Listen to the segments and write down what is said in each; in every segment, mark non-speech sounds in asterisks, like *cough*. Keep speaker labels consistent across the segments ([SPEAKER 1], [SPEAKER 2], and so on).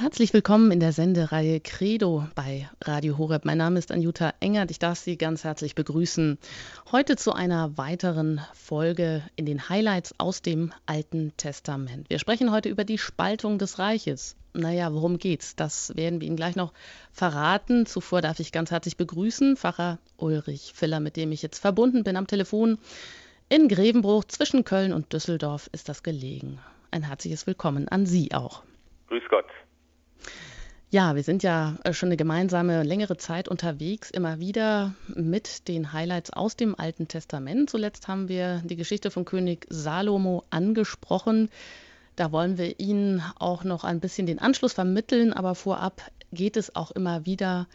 [SPEAKER 1] Herzlich willkommen in der Sendereihe Credo bei Radio Horeb. Mein Name ist Anjuta Engert. Ich darf Sie ganz herzlich begrüßen. Heute zu einer weiteren Folge in den Highlights aus dem Alten Testament. Wir sprechen heute über die Spaltung des Reiches. Naja, worum geht's? Das werden wir Ihnen gleich noch verraten. Zuvor darf ich ganz herzlich begrüßen Pfarrer Ulrich Filler, mit dem ich jetzt verbunden bin am Telefon. In Grevenbruch zwischen Köln und Düsseldorf ist das gelegen. Ein herzliches Willkommen an Sie auch.
[SPEAKER 2] Grüß Gott.
[SPEAKER 1] Ja, wir sind ja äh, schon eine gemeinsame längere Zeit unterwegs, immer wieder mit den Highlights aus dem Alten Testament. Zuletzt haben wir die Geschichte von König Salomo angesprochen. Da wollen wir Ihnen auch noch ein bisschen den Anschluss vermitteln, aber vorab geht es auch immer wieder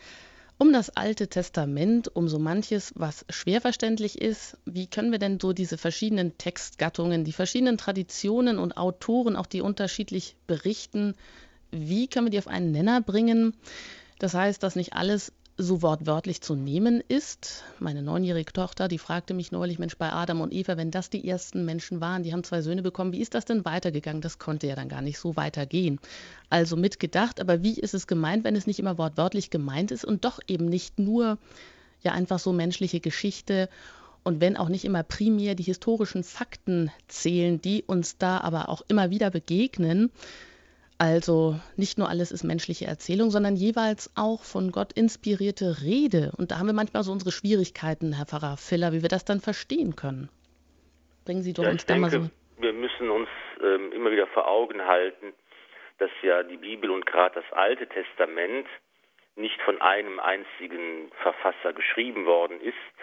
[SPEAKER 1] um das Alte Testament, um so manches, was schwer verständlich ist. Wie können wir denn so diese verschiedenen Textgattungen, die verschiedenen Traditionen und Autoren, auch die unterschiedlich berichten, wie können wir die auf einen Nenner bringen? Das heißt, dass nicht alles so wortwörtlich zu nehmen ist. Meine neunjährige Tochter, die fragte mich neulich, Mensch, bei Adam und Eva, wenn das die ersten Menschen waren, die haben zwei Söhne bekommen, wie ist das denn weitergegangen? Das konnte ja dann gar nicht so weitergehen. Also mitgedacht, aber wie ist es gemeint, wenn es nicht immer wortwörtlich gemeint ist und doch eben nicht nur ja einfach so menschliche Geschichte und wenn auch nicht immer primär die historischen Fakten zählen, die uns da aber auch immer wieder begegnen, also nicht nur alles ist menschliche Erzählung, sondern jeweils auch von Gott inspirierte Rede. Und da haben wir manchmal so unsere Schwierigkeiten, Herr Pfarrer Filler, wie wir das dann verstehen können. Bringen Sie doch
[SPEAKER 2] ja,
[SPEAKER 1] uns
[SPEAKER 2] da
[SPEAKER 1] mal so.
[SPEAKER 2] Wir müssen uns ähm, immer wieder vor Augen halten, dass ja die Bibel und gerade das Alte Testament nicht von einem einzigen Verfasser geschrieben worden ist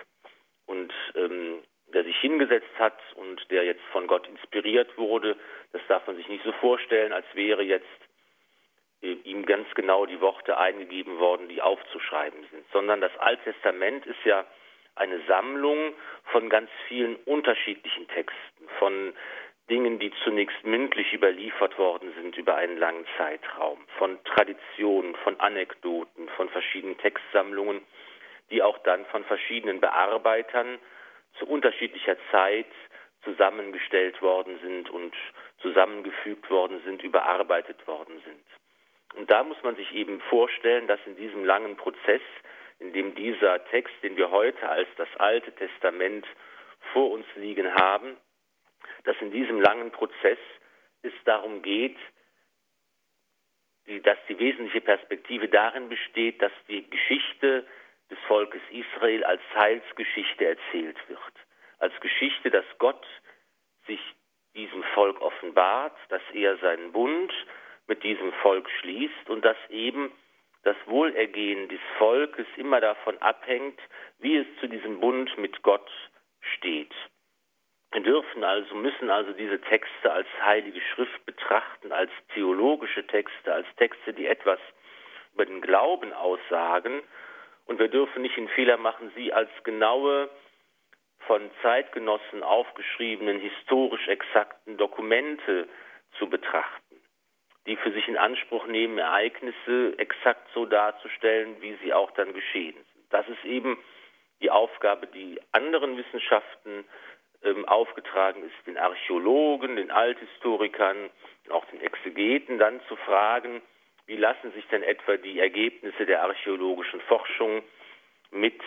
[SPEAKER 2] und ähm, der sich hingesetzt hat und der jetzt von Gott inspiriert wurde, das darf man sich nicht so vorstellen, als wäre jetzt äh, ihm ganz genau die Worte eingegeben worden, die aufzuschreiben sind, sondern das Alte Testament ist ja eine Sammlung von ganz vielen unterschiedlichen Texten, von Dingen, die zunächst mündlich überliefert worden sind über einen langen Zeitraum, von Traditionen, von Anekdoten, von verschiedenen Textsammlungen, die auch dann von verschiedenen Bearbeitern zu unterschiedlicher Zeit zusammengestellt worden sind und zusammengefügt worden sind, überarbeitet worden sind. Und da muss man sich eben vorstellen, dass in diesem langen Prozess, in dem dieser Text, den wir heute als das Alte Testament vor uns liegen haben, dass in diesem langen Prozess es darum geht, dass die wesentliche Perspektive darin besteht, dass die Geschichte des Volkes Israel als Heilsgeschichte erzählt wird. Als Geschichte, dass Gott sich diesem Volk offenbart, dass er seinen Bund mit diesem Volk schließt und dass eben das Wohlergehen des Volkes immer davon abhängt, wie es zu diesem Bund mit Gott steht. Wir dürfen also, müssen also diese Texte als heilige Schrift betrachten, als theologische Texte, als Texte, die etwas über den Glauben aussagen. Und wir dürfen nicht den Fehler machen, sie als genaue von Zeitgenossen aufgeschriebenen historisch exakten Dokumente zu betrachten, die für sich in Anspruch nehmen, Ereignisse exakt so darzustellen, wie sie auch dann geschehen sind. Das ist eben die Aufgabe, die anderen Wissenschaften ähm, aufgetragen ist, den Archäologen, den Althistorikern, auch den Exegeten dann zu fragen, wie lassen sich denn etwa die Ergebnisse der archäologischen Forschung mit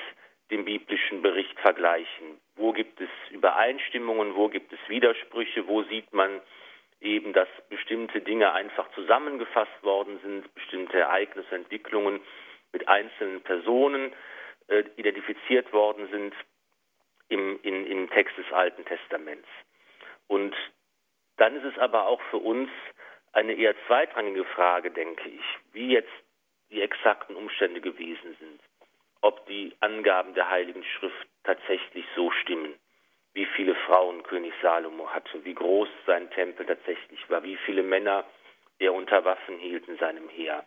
[SPEAKER 2] dem biblischen Bericht vergleichen. Wo gibt es Übereinstimmungen, wo gibt es Widersprüche, wo sieht man eben, dass bestimmte Dinge einfach zusammengefasst worden sind, bestimmte Ereignisse, Entwicklungen mit einzelnen Personen äh, identifiziert worden sind im, in, im Text des Alten Testaments. Und dann ist es aber auch für uns eine eher zweitrangige Frage, denke ich, wie jetzt die exakten Umstände gewesen sind ob die Angaben der Heiligen Schrift tatsächlich so stimmen, wie viele Frauen König Salomo hatte, wie groß sein Tempel tatsächlich war, wie viele Männer er unter Waffen hielt in seinem Heer,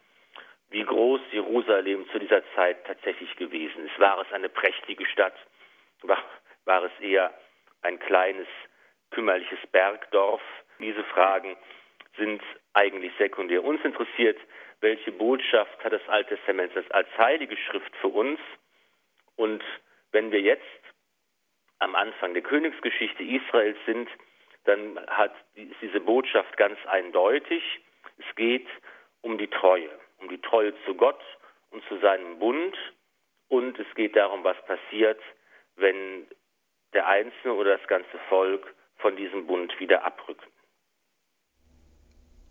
[SPEAKER 2] wie groß Jerusalem zu dieser Zeit tatsächlich gewesen ist. War es eine prächtige Stadt? War, war es eher ein kleines, kümmerliches Bergdorf? Diese Fragen sind eigentlich sekundär. Uns interessiert welche Botschaft hat das Alte Testament als heilige Schrift für uns. Und wenn wir jetzt am Anfang der Königsgeschichte Israels sind, dann hat diese Botschaft ganz eindeutig. Es geht um die Treue, um die Treue zu Gott und zu seinem Bund. Und es geht darum, was passiert, wenn der Einzelne oder das ganze Volk von diesem Bund wieder abrücken.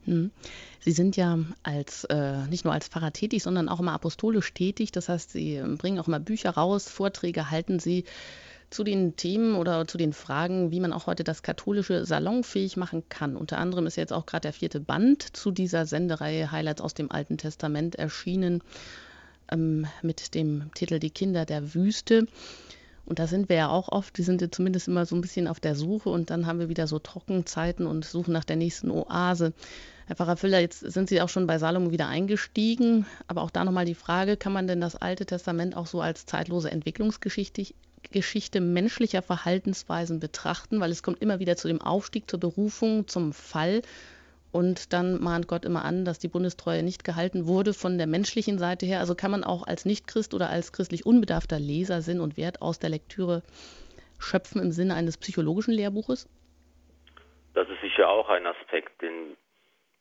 [SPEAKER 1] Hm. Sie sind ja als äh, nicht nur als Pfarrer tätig, sondern auch immer apostolisch tätig. Das heißt, Sie bringen auch immer Bücher raus, Vorträge halten Sie zu den Themen oder zu den Fragen, wie man auch heute das Katholische salonfähig machen kann. Unter anderem ist jetzt auch gerade der vierte Band zu dieser Sendereihe Highlights aus dem Alten Testament erschienen ähm, mit dem Titel Die Kinder der Wüste. Und da sind wir ja auch oft, die sind ja zumindest immer so ein bisschen auf der Suche und dann haben wir wieder so Trockenzeiten und suchen nach der nächsten Oase. Herr Pfarrer Füller, jetzt sind Sie auch schon bei Salomo wieder eingestiegen, aber auch da nochmal die Frage, kann man denn das Alte Testament auch so als zeitlose Entwicklungsgeschichte Geschichte menschlicher Verhaltensweisen betrachten, weil es kommt immer wieder zu dem Aufstieg, zur Berufung, zum Fall und dann mahnt Gott immer an, dass die Bundestreue nicht gehalten wurde von der menschlichen Seite her. Also kann man auch als Nichtchrist oder als christlich unbedarfter Leser Sinn und Wert aus der Lektüre schöpfen im Sinne eines psychologischen Lehrbuches?
[SPEAKER 2] Das ist sicher auch ein Aspekt, denn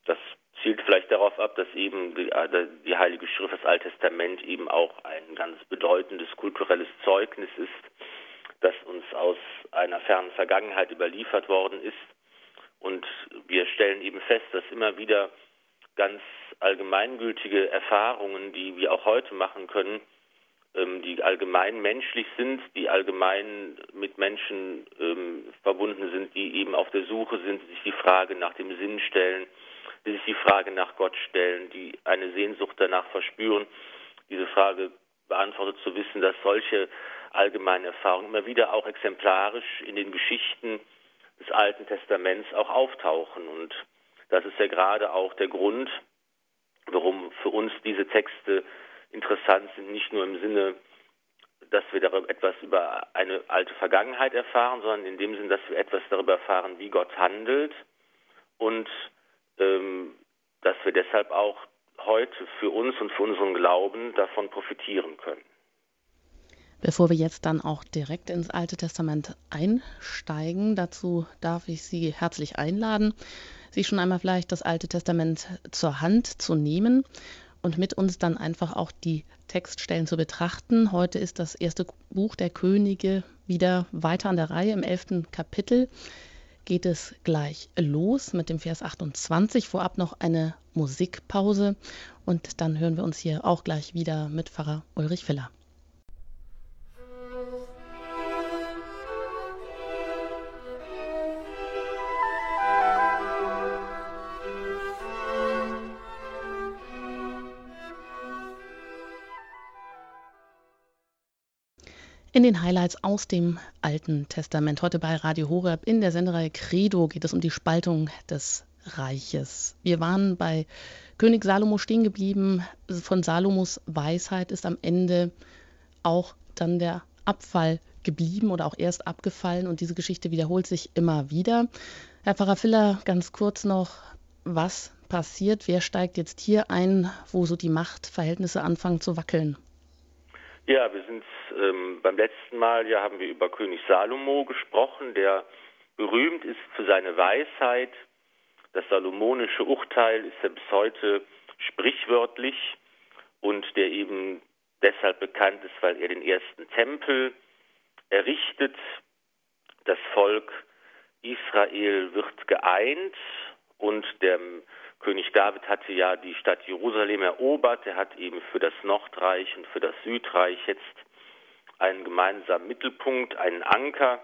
[SPEAKER 2] das zielt vielleicht darauf ab, dass eben die, äh, die Heilige Schrift, das Alte Testament eben auch ein ganz bedeutendes kulturelles Zeugnis ist, das uns aus einer fernen Vergangenheit überliefert worden ist. Und wir stellen eben fest, dass immer wieder ganz allgemeingültige Erfahrungen, die wir auch heute machen können, ähm, die allgemein menschlich sind, die allgemein mit Menschen ähm, verbunden sind, die eben auf der Suche sind, sich die Frage nach dem Sinn stellen, die sich die Frage nach Gott stellen, die eine Sehnsucht danach verspüren, diese Frage beantwortet zu wissen, dass solche allgemeinen Erfahrungen immer wieder auch exemplarisch in den Geschichten des Alten Testaments auch auftauchen. Und das ist ja gerade auch der Grund, warum für uns diese Texte interessant sind, nicht nur im Sinne, dass wir darüber etwas über eine alte Vergangenheit erfahren, sondern in dem Sinn, dass wir etwas darüber erfahren, wie Gott handelt und dass wir deshalb auch heute für uns und für unseren Glauben davon profitieren können.
[SPEAKER 1] Bevor wir jetzt dann auch direkt ins Alte Testament einsteigen, dazu darf ich Sie herzlich einladen, sich schon einmal vielleicht das Alte Testament zur Hand zu nehmen und mit uns dann einfach auch die Textstellen zu betrachten. Heute ist das erste Buch der Könige wieder weiter an der Reihe. Im elften Kapitel geht es gleich los mit dem Vers 28. Vorab noch eine Musikpause und dann hören wir uns hier auch gleich wieder mit Pfarrer Ulrich Filler. In den Highlights aus dem Alten Testament. Heute bei Radio Horeb in der Sendereihe Credo geht es um die Spaltung des Reiches. Wir waren bei König Salomo stehen geblieben. Von Salomos Weisheit ist am Ende auch dann der Abfall geblieben oder auch erst abgefallen und diese Geschichte wiederholt sich immer wieder. Herr Pfarrer Filler, ganz kurz noch, was passiert? Wer steigt jetzt hier ein, wo so die Machtverhältnisse anfangen zu wackeln?
[SPEAKER 2] Ja, wir sind ähm, beim letzten Mal, ja, haben wir über König Salomo gesprochen, der berühmt ist für seine Weisheit. Das salomonische Urteil ist ja bis heute sprichwörtlich und der eben deshalb bekannt ist, weil er den ersten Tempel errichtet. Das Volk Israel wird geeint und der König David hatte ja die Stadt Jerusalem erobert. Er hat eben für das Nordreich und für das Südreich jetzt einen gemeinsamen Mittelpunkt, einen Anker,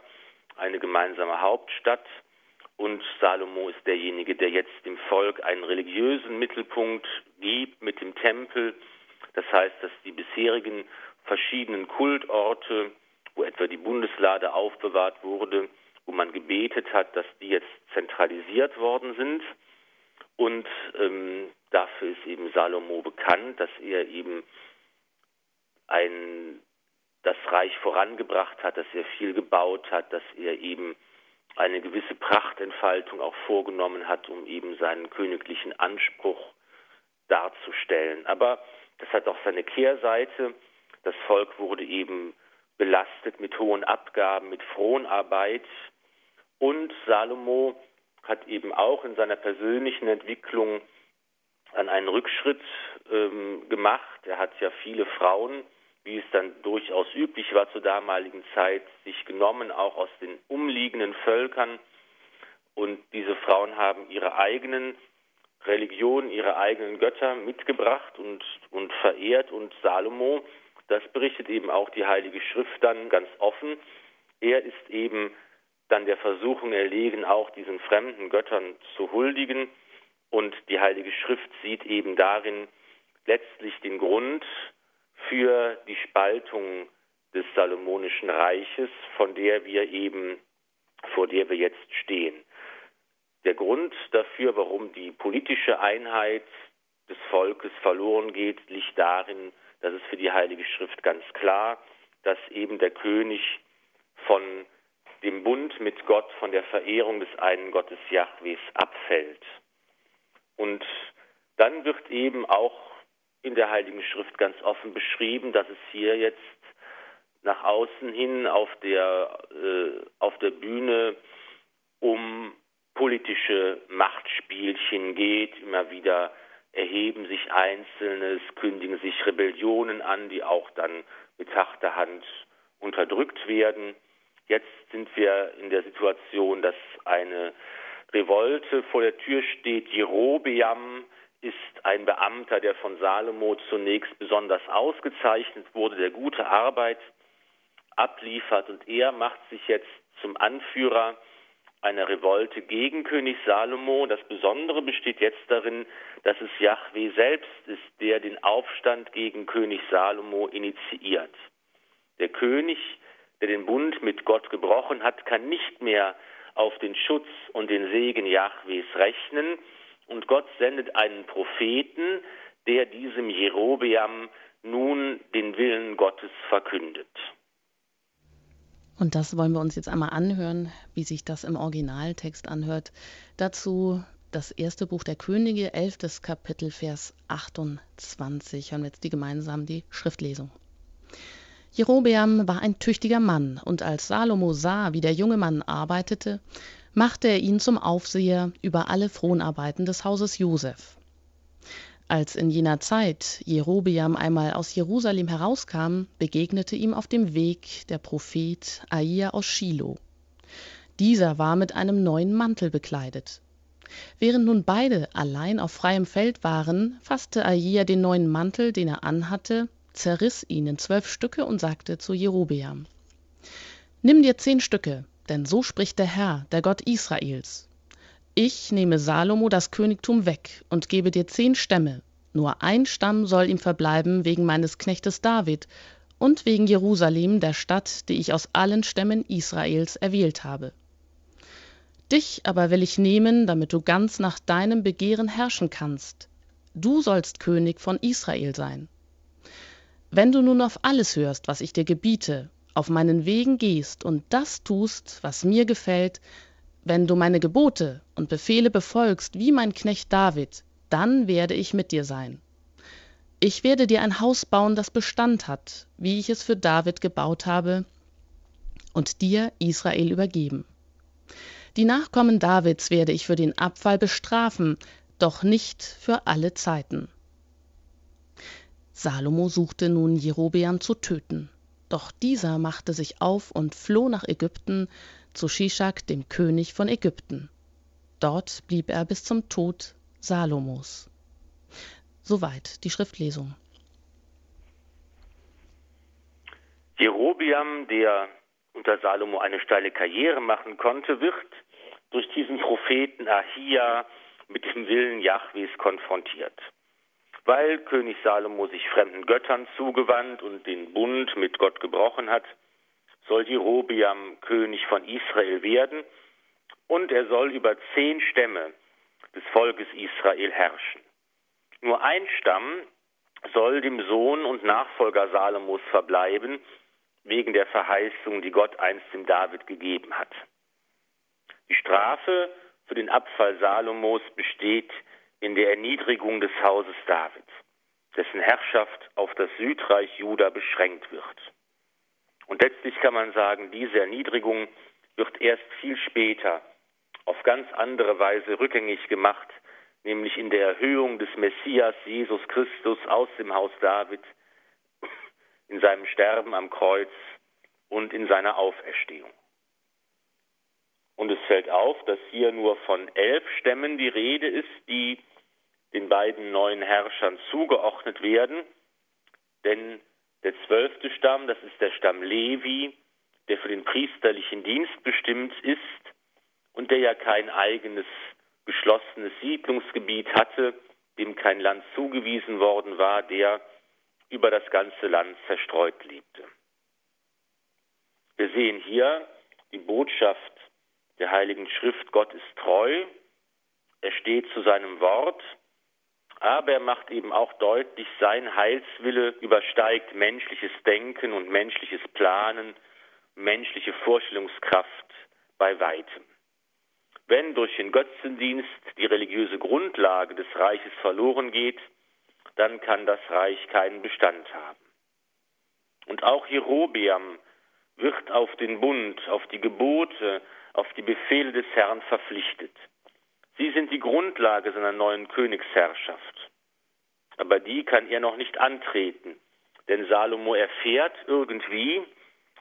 [SPEAKER 2] eine gemeinsame Hauptstadt. Und Salomo ist derjenige, der jetzt dem Volk einen religiösen Mittelpunkt gibt mit dem Tempel. Das heißt, dass die bisherigen verschiedenen Kultorte, wo etwa die Bundeslade aufbewahrt wurde, wo man gebetet hat, dass die jetzt zentralisiert worden sind. Und ähm, dafür ist eben Salomo bekannt, dass er eben ein, das Reich vorangebracht hat, dass er viel gebaut hat, dass er eben eine gewisse Prachtentfaltung auch vorgenommen hat, um eben seinen königlichen Anspruch darzustellen. Aber das hat auch seine Kehrseite. Das Volk wurde eben belastet mit hohen Abgaben, mit Fronarbeit. Und Salomo hat eben auch in seiner persönlichen Entwicklung an einen Rückschritt ähm, gemacht. Er hat ja viele Frauen, wie es dann durchaus üblich war zur damaligen Zeit, sich genommen, auch aus den umliegenden Völkern. Und diese Frauen haben ihre eigenen Religionen, ihre eigenen Götter mitgebracht und, und verehrt. Und Salomo, das berichtet eben auch die Heilige Schrift dann ganz offen. Er ist eben dann der Versuchung erlegen, auch diesen fremden Göttern zu huldigen. Und die Heilige Schrift sieht eben darin letztlich den Grund für die Spaltung des Salomonischen Reiches, von der wir eben, vor der wir jetzt stehen. Der Grund dafür, warum die politische Einheit des Volkes verloren geht, liegt darin, dass es für die Heilige Schrift ganz klar, dass eben der König von dem Bund mit Gott, von der Verehrung des einen Gottes Jahwes abfällt. Und dann wird eben auch in der Heiligen Schrift ganz offen beschrieben, dass es hier jetzt nach außen hin auf der, äh, auf der Bühne um politische Machtspielchen geht. Immer wieder erheben sich Einzelne, es kündigen sich Rebellionen an, die auch dann mit harter Hand unterdrückt werden. Jetzt sind wir in der Situation, dass eine Revolte vor der Tür steht. Jerobeam ist ein Beamter, der von Salomo zunächst besonders ausgezeichnet wurde, der gute Arbeit abliefert und er macht sich jetzt zum Anführer einer Revolte gegen König Salomo. Das Besondere besteht jetzt darin, dass es Yahweh selbst ist, der den Aufstand gegen König Salomo initiiert. Der König der den Bund mit Gott gebrochen hat, kann nicht mehr auf den Schutz und den Segen Jahwes rechnen. Und Gott sendet einen Propheten, der diesem Jerobeam nun den Willen Gottes verkündet.
[SPEAKER 1] Und das wollen wir uns jetzt einmal anhören, wie sich das im Originaltext anhört. Dazu das erste Buch der Könige, elftes Kapitel, Vers 28. Hören wir jetzt die gemeinsam die Schriftlesung. Jerobeam war ein tüchtiger Mann, und als Salomo sah, wie der junge Mann arbeitete, machte er ihn zum Aufseher über alle Fronarbeiten des Hauses Josef. Als in jener Zeit Jerobeam einmal aus Jerusalem herauskam, begegnete ihm auf dem Weg der Prophet Ahia aus Shiloh. Dieser war mit einem neuen Mantel bekleidet. Während nun beide allein auf freiem Feld waren, fasste Ahia den neuen Mantel, den er anhatte, zerriß ihn in zwölf Stücke und sagte zu Jerobeam: Nimm dir zehn Stücke, denn so spricht der Herr, der Gott Israels. Ich nehme Salomo das Königtum weg und gebe dir zehn Stämme, nur ein Stamm soll ihm verbleiben wegen meines Knechtes David und wegen Jerusalem, der Stadt, die ich aus allen Stämmen Israels erwählt habe. Dich aber will ich nehmen, damit du ganz nach deinem Begehren herrschen kannst. Du sollst König von Israel sein. Wenn du nun auf alles hörst, was ich dir gebiete, auf meinen Wegen gehst und das tust, was mir gefällt, wenn du meine Gebote und Befehle befolgst, wie mein Knecht David, dann werde ich mit dir sein. Ich werde dir ein Haus bauen, das Bestand hat, wie ich es für David gebaut habe, und dir Israel übergeben. Die Nachkommen Davids werde ich für den Abfall bestrafen, doch nicht für alle Zeiten. Salomo suchte nun Jerobeam zu töten. Doch dieser machte sich auf und floh nach Ägypten zu Shishak, dem König von Ägypten. Dort blieb er bis zum Tod Salomos. Soweit die Schriftlesung.
[SPEAKER 2] Jerobeam, der unter Salomo eine steile Karriere machen konnte, wird durch diesen Propheten Ahia mit dem Willen Jahwes konfrontiert weil König Salomo sich fremden Göttern zugewandt und den Bund mit Gott gebrochen hat, soll Jerobiam König von Israel werden und er soll über zehn Stämme des Volkes Israel herrschen. Nur ein Stamm soll dem Sohn und Nachfolger Salomos verbleiben, wegen der Verheißung, die Gott einst dem David gegeben hat. Die Strafe für den Abfall Salomos besteht in der Erniedrigung des Hauses David, dessen Herrschaft auf das Südreich Juda beschränkt wird. Und letztlich kann man sagen, diese Erniedrigung wird erst viel später auf ganz andere Weise rückgängig gemacht, nämlich in der Erhöhung des Messias Jesus Christus aus dem Haus David, in seinem Sterben am Kreuz und in seiner Auferstehung. Und es fällt auf, dass hier nur von elf Stämmen die Rede ist, die den beiden neuen Herrschern zugeordnet werden. Denn der zwölfte Stamm, das ist der Stamm Levi, der für den priesterlichen Dienst bestimmt ist und der ja kein eigenes geschlossenes Siedlungsgebiet hatte, dem kein Land zugewiesen worden war, der über das ganze Land zerstreut lebte. Wir sehen hier die Botschaft der Heiligen Schrift, Gott ist treu, er steht zu seinem Wort, aber er macht eben auch deutlich, sein Heilswille übersteigt menschliches Denken und menschliches Planen, menschliche Vorstellungskraft bei weitem. Wenn durch den Götzendienst die religiöse Grundlage des Reiches verloren geht, dann kann das Reich keinen Bestand haben. Und auch Jerobeam wird auf den Bund, auf die Gebote, auf die Befehle des Herrn verpflichtet. Sie sind die Grundlage seiner neuen Königsherrschaft. Aber die kann er noch nicht antreten, denn Salomo erfährt irgendwie,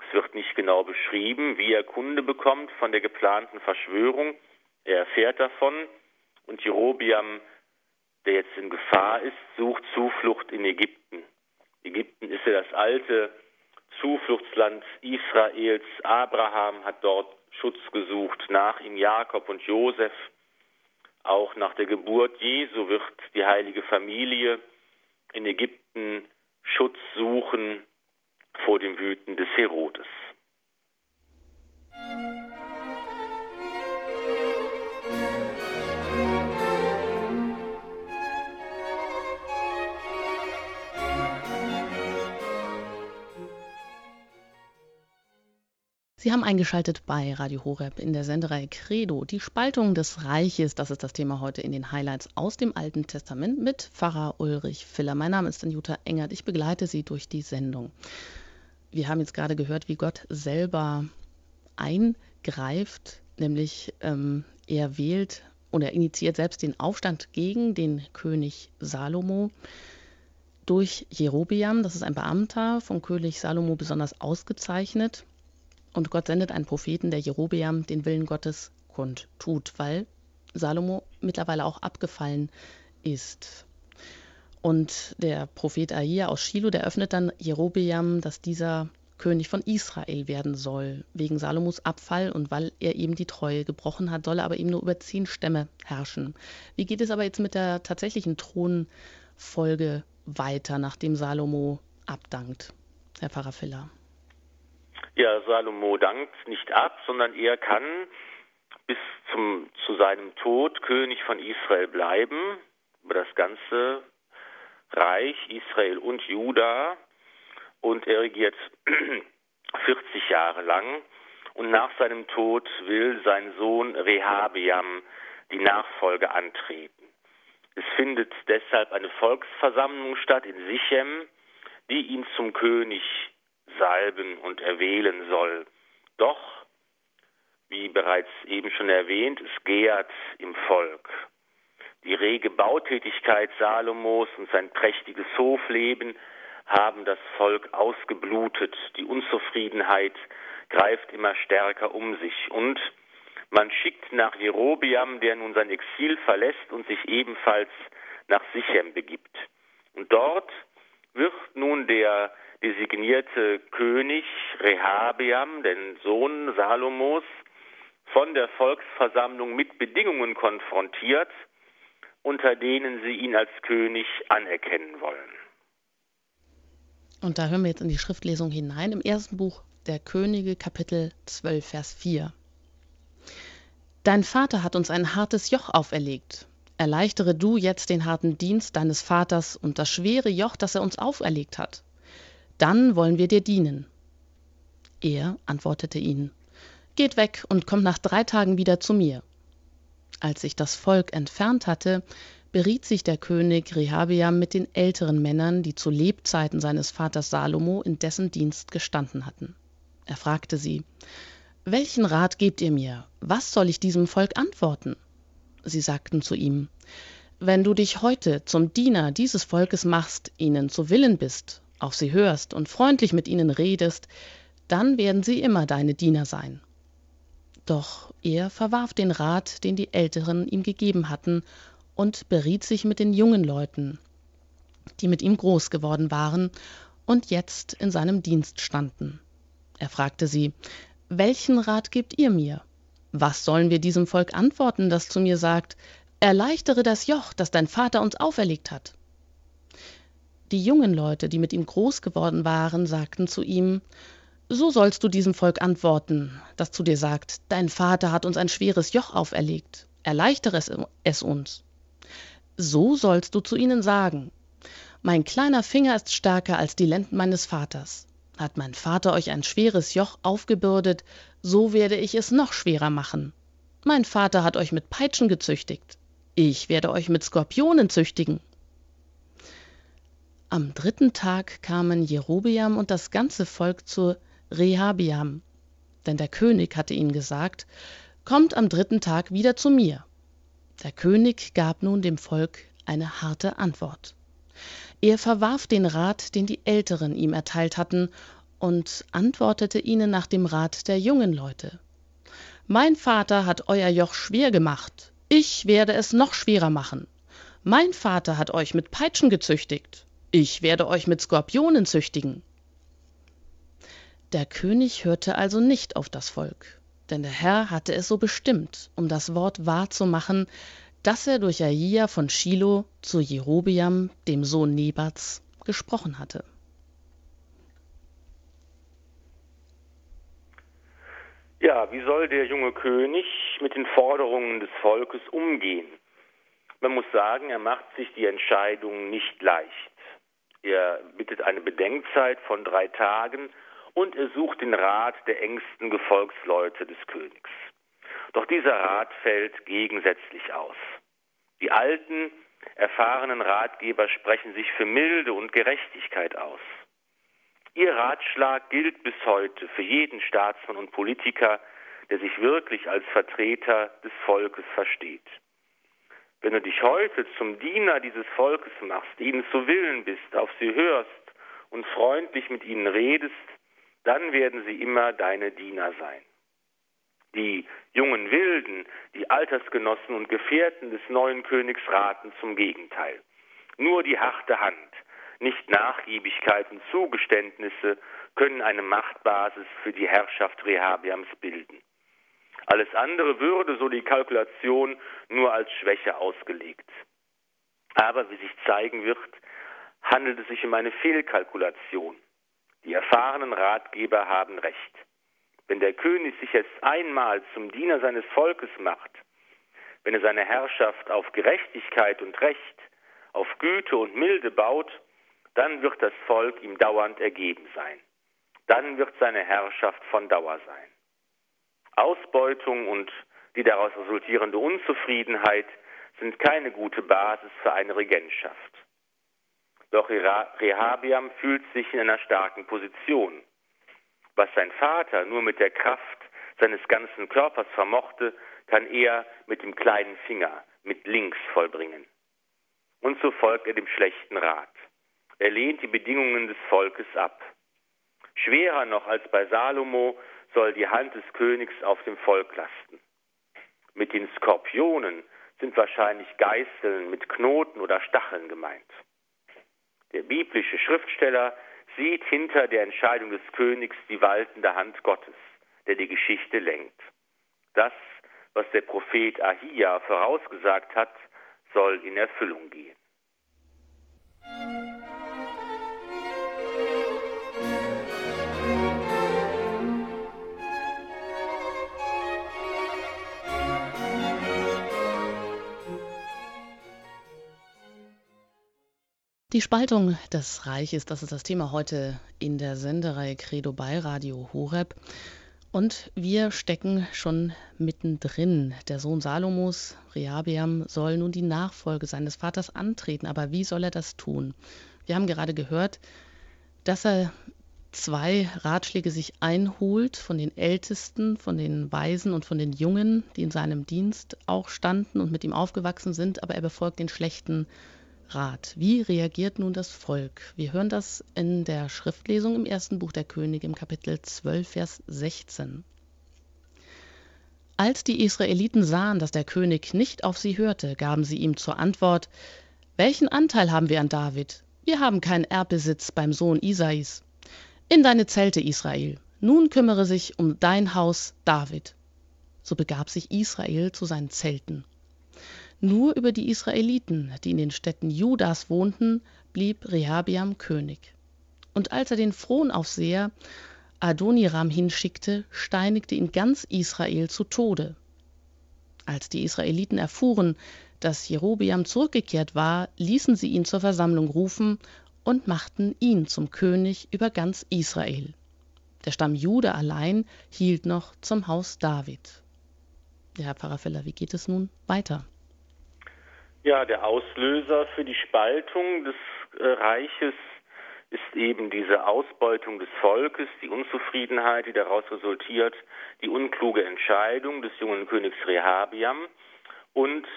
[SPEAKER 2] es wird nicht genau beschrieben, wie er Kunde bekommt von der geplanten Verschwörung, er erfährt davon und Jerobiam, der jetzt in Gefahr ist, sucht Zuflucht in Ägypten. Ägypten ist ja das alte Zufluchtsland Israels. Abraham hat dort Schutz gesucht, nach ihm Jakob und Josef. Auch nach der Geburt Jesu wird die heilige Familie in Ägypten Schutz suchen vor dem Wüten des Herodes.
[SPEAKER 1] Sie haben eingeschaltet bei Radio Horeb in der Senderei Credo. Die Spaltung des Reiches, das ist das Thema heute in den Highlights aus dem Alten Testament mit Pfarrer Ulrich Filler. Mein Name ist Jutta Engert. Ich begleite Sie durch die Sendung. Wir haben jetzt gerade gehört, wie Gott selber eingreift, nämlich ähm, er wählt und er initiiert selbst den Aufstand gegen den König Salomo durch Jerobeam. Das ist ein Beamter von König Salomo besonders ausgezeichnet und Gott sendet einen Propheten, der Jerobeam den Willen Gottes kundtut, weil Salomo mittlerweile auch abgefallen ist. Und der Prophet Ahia aus Shiloh, der öffnet dann Jerobeam, dass dieser König von Israel werden soll, wegen Salomos Abfall und weil er eben die Treue gebrochen hat, soll er aber eben nur über zehn Stämme herrschen. Wie geht es aber jetzt mit der tatsächlichen Thronfolge weiter, nachdem Salomo abdankt, Herr Pfarrer Filler?
[SPEAKER 2] Ja, Salomo dankt nicht ab, sondern er kann bis zum, zu seinem Tod König von Israel bleiben, über das ganze Reich Israel und Juda. Und er regiert *clears throat* 40 Jahre lang. Und nach seinem Tod will sein Sohn Rehabeam die Nachfolge antreten. Es findet deshalb eine Volksversammlung statt in Sichem, die ihn zum König salben und erwählen soll. Doch, wie bereits eben schon erwähnt, es gärt im Volk. Die rege Bautätigkeit Salomos und sein prächtiges Hofleben haben das Volk ausgeblutet. Die Unzufriedenheit greift immer stärker um sich. Und man schickt nach Jerobiam, der nun sein Exil verlässt und sich ebenfalls nach Sichem begibt. Und dort wird nun der designierte König Rehabeam, den Sohn Salomos, von der Volksversammlung mit Bedingungen konfrontiert, unter denen sie ihn als König anerkennen wollen.
[SPEAKER 1] Und da hören wir jetzt in die Schriftlesung hinein, im ersten Buch der Könige, Kapitel 12, Vers 4. Dein Vater hat uns ein hartes Joch auferlegt. Erleichtere du jetzt den harten Dienst deines Vaters und das schwere Joch, das er uns auferlegt hat dann wollen wir dir dienen. Er antwortete ihnen, Geht weg und kommt nach drei Tagen wieder zu mir. Als sich das Volk entfernt hatte, beriet sich der König Rehabeam mit den älteren Männern, die zu Lebzeiten seines Vaters Salomo in dessen Dienst gestanden hatten. Er fragte sie, Welchen Rat gebt ihr mir? Was soll ich diesem Volk antworten? Sie sagten zu ihm, wenn du dich heute zum Diener dieses Volkes machst, ihnen zu Willen bist, auf sie hörst und freundlich mit ihnen redest, dann werden sie immer deine Diener sein. Doch er verwarf den Rat, den die Älteren ihm gegeben hatten, und beriet sich mit den jungen Leuten, die mit ihm groß geworden waren und jetzt in seinem Dienst standen. Er fragte sie, welchen Rat gebt ihr mir? Was sollen wir diesem Volk antworten, das zu mir sagt, erleichtere das Joch, das dein Vater uns auferlegt hat? Die jungen Leute, die mit ihm groß geworden waren, sagten zu ihm, so sollst du diesem Volk antworten, das zu dir sagt, dein Vater hat uns ein schweres Joch auferlegt, erleichtere es, uns. So sollst du zu ihnen sagen, mein kleiner Finger ist stärker als die Lenden meines Vaters. Hat mein Vater euch ein schweres Joch aufgebürdet, so werde ich es noch schwerer machen. Mein Vater hat euch mit Peitschen gezüchtigt. Ich werde euch mit Skorpionen züchtigen. Am dritten Tag kamen Jerobeam und das ganze Volk zu Rehabiam, denn der König hatte ihnen gesagt, kommt am dritten Tag wieder zu mir. Der König gab nun dem Volk eine harte Antwort. Er verwarf den Rat, den die Älteren ihm erteilt hatten, und antwortete ihnen nach dem Rat der jungen Leute. Mein Vater hat euer Joch schwer gemacht, ich werde es noch schwerer machen. Mein Vater hat euch mit Peitschen gezüchtigt, ich werde euch mit Skorpionen züchtigen. Der König hörte also nicht auf das Volk denn der Herr hatte es so bestimmt, um das Wort wahrzumachen, das er durch Ahia von Shiloh zu Jerobeam, dem Sohn Nebats, gesprochen hatte.
[SPEAKER 2] Ja, wie soll der junge König mit den Forderungen des Volkes umgehen? Man muss sagen, er macht sich die Entscheidung nicht leicht. Er bittet eine Bedenkzeit von drei Tagen und er sucht den Rat der engsten Gefolgsleute des Königs. Doch dieser Rat fällt gegensätzlich aus. Die alten, erfahrenen Ratgeber sprechen sich für Milde und Gerechtigkeit aus. Ihr Ratschlag gilt bis heute für jeden Staatsmann und Politiker, der sich wirklich als Vertreter des Volkes versteht. Wenn du dich heute zum Diener dieses Volkes machst, ihnen zu Willen bist, auf sie hörst und freundlich mit ihnen redest, dann werden sie immer deine Diener sein. Die jungen Wilden, die Altersgenossen und Gefährten des neuen Königs raten zum Gegenteil. Nur die harte Hand, nicht Nachgiebigkeit und Zugeständnisse können eine Machtbasis für die Herrschaft Rehabiams bilden. Alles andere würde, so die Kalkulation, nur als Schwäche ausgelegt. Aber wie sich zeigen wird, handelt es sich um eine Fehlkalkulation. Die erfahrenen Ratgeber haben recht. Wenn der König sich jetzt einmal zum Diener seines Volkes macht, wenn er seine Herrschaft auf Gerechtigkeit und Recht, auf Güte und Milde baut, dann wird das Volk ihm dauernd ergeben sein. Dann wird seine Herrschaft von Dauer sein. Ausbeutung und die daraus resultierende Unzufriedenheit sind keine gute Basis für eine Regentschaft. Doch Rehabiam fühlt sich in einer starken Position. Was sein Vater nur mit der Kraft seines ganzen Körpers vermochte, kann er mit dem kleinen Finger, mit links vollbringen. Und so folgt er dem schlechten Rat. Er lehnt die Bedingungen des Volkes ab. Schwerer noch als bei Salomo soll die Hand des Königs auf dem Volk lasten. Mit den Skorpionen sind wahrscheinlich Geißeln mit Knoten oder Stacheln gemeint. Der biblische Schriftsteller sieht hinter der Entscheidung des Königs die waltende Hand Gottes, der die Geschichte lenkt. Das, was der Prophet Ahia vorausgesagt hat, soll in Erfüllung gehen.
[SPEAKER 1] Die Spaltung des Reiches, das ist das Thema heute in der Sendereihe Credo bei Radio Horeb. Und wir stecken schon mittendrin. Der Sohn Salomos, Rehabeam, soll nun die Nachfolge seines Vaters antreten. Aber wie soll er das tun? Wir haben gerade gehört, dass er zwei Ratschläge sich einholt von den Ältesten, von den Weisen und von den Jungen, die in seinem Dienst auch standen und mit ihm aufgewachsen sind, aber er befolgt den schlechten Rat. Wie reagiert nun das Volk? Wir hören das in der Schriftlesung im ersten Buch der Könige im Kapitel 12, Vers 16. Als die Israeliten sahen, dass der König nicht auf sie hörte, gaben sie ihm zur Antwort, welchen Anteil haben wir an David? Wir haben keinen Erbbesitz beim Sohn Isais. In deine Zelte, Israel. Nun kümmere sich um dein Haus, David. So begab sich Israel zu seinen Zelten. Nur über die Israeliten, die in den Städten Judas wohnten, blieb Rehabiam König. Und als er den Fronaufseher Adoniram hinschickte, steinigte ihn ganz Israel zu Tode. Als die Israeliten erfuhren, dass Jerobiam zurückgekehrt war, ließen sie ihn zur Versammlung rufen und machten ihn zum König über ganz Israel. Der Stamm Jude allein hielt noch zum Haus David. Ja, Herr Pfarrer Feller, wie geht es nun weiter?
[SPEAKER 2] Ja, der Auslöser für die Spaltung des äh, Reiches ist eben diese Ausbeutung des Volkes, die Unzufriedenheit, die daraus resultiert, die unkluge Entscheidung des jungen Königs Rehabiam und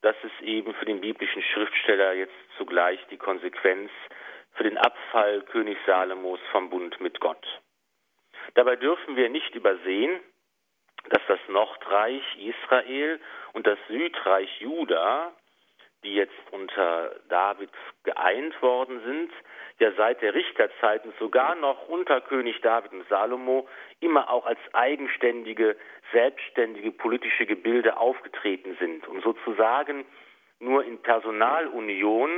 [SPEAKER 2] das ist eben für den biblischen Schriftsteller jetzt zugleich die Konsequenz für den Abfall König Salomos vom Bund mit Gott. Dabei dürfen wir nicht übersehen, dass das Nordreich Israel und das Südreich Juda die jetzt unter David geeint worden sind, ja seit der Richterzeiten sogar noch unter König David und Salomo immer auch als eigenständige, selbstständige politische Gebilde aufgetreten sind und sozusagen nur in Personalunion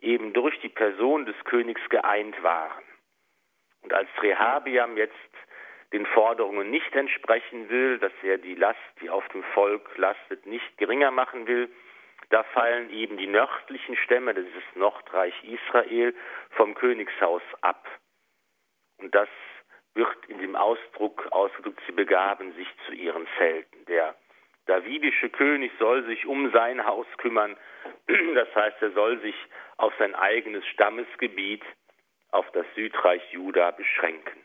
[SPEAKER 2] eben durch die Person des Königs geeint waren. Und als Rehabiam jetzt den Forderungen nicht entsprechen will, dass er die Last, die auf dem Volk lastet, nicht geringer machen will, da fallen eben die nördlichen Stämme, das ist Nordreich Israel, vom Königshaus ab. Und das wird in dem Ausdruck ausgedrückt, sie begaben sich zu ihren Zelten. Der davidische König soll sich um sein Haus kümmern, *clears throat* das heißt, er soll sich auf sein eigenes Stammesgebiet, auf das Südreich Juda beschränken.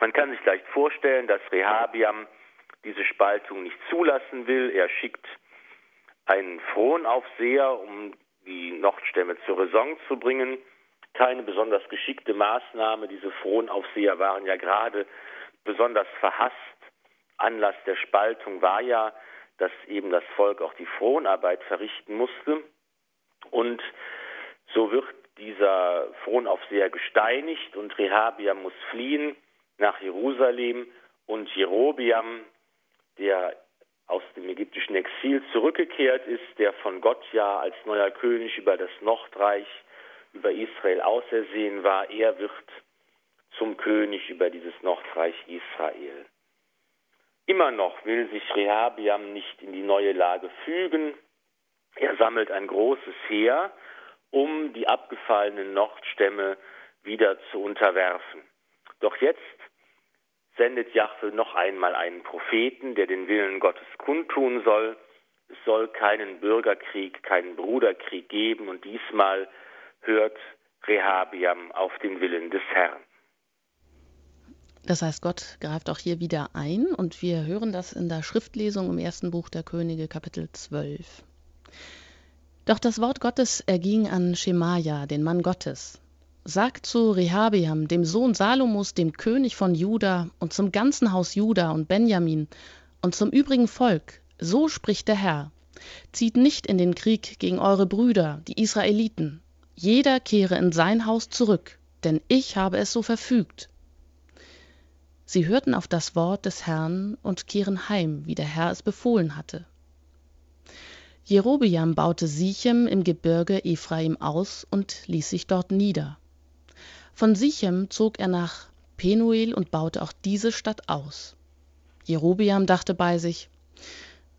[SPEAKER 2] Man kann sich leicht vorstellen, dass Rehabiam diese Spaltung nicht zulassen will. Er schickt einen Fronaufseher, um die Nordstämme zur Raison zu bringen. Keine besonders geschickte Maßnahme. Diese Fronaufseher waren ja gerade besonders verhasst. Anlass der Spaltung war ja, dass eben das Volk auch die Fronarbeit verrichten musste. Und so wird dieser Fronaufseher gesteinigt und Rehabiam muss fliehen nach Jerusalem und Jerobiam, der aus dem ägyptischen Exil zurückgekehrt ist, der von Gott ja als neuer König über das Nordreich, über Israel ausersehen war, er wird zum König über dieses Nordreich Israel. Immer noch will sich Rehabiam nicht in die neue Lage fügen. Er sammelt ein großes Heer, um die abgefallenen Nordstämme wieder zu unterwerfen. Doch jetzt sendet Jahwe noch einmal einen Propheten, der den Willen Gottes kundtun soll. Es soll keinen Bürgerkrieg, keinen Bruderkrieg geben und diesmal hört Rehabiam auf den Willen des Herrn.
[SPEAKER 1] Das heißt, Gott greift auch hier wieder ein und wir hören das in der Schriftlesung im ersten Buch der Könige, Kapitel 12. Doch das Wort Gottes erging an Schemaja, den Mann Gottes, Sagt zu Rehabiam, dem Sohn Salomos, dem König von Juda und zum ganzen Haus Juda und Benjamin und zum übrigen Volk, so spricht der Herr, zieht nicht in den Krieg gegen eure Brüder, die Israeliten, jeder kehre in sein Haus zurück, denn ich habe es so verfügt. Sie hörten auf das Wort des Herrn und kehren heim, wie der Herr es befohlen hatte. Jerobeam baute Sichem im Gebirge Ephraim aus und ließ sich dort nieder. Von Sichem zog er nach Penuel und baute auch diese Stadt aus. Jerobiam dachte bei sich,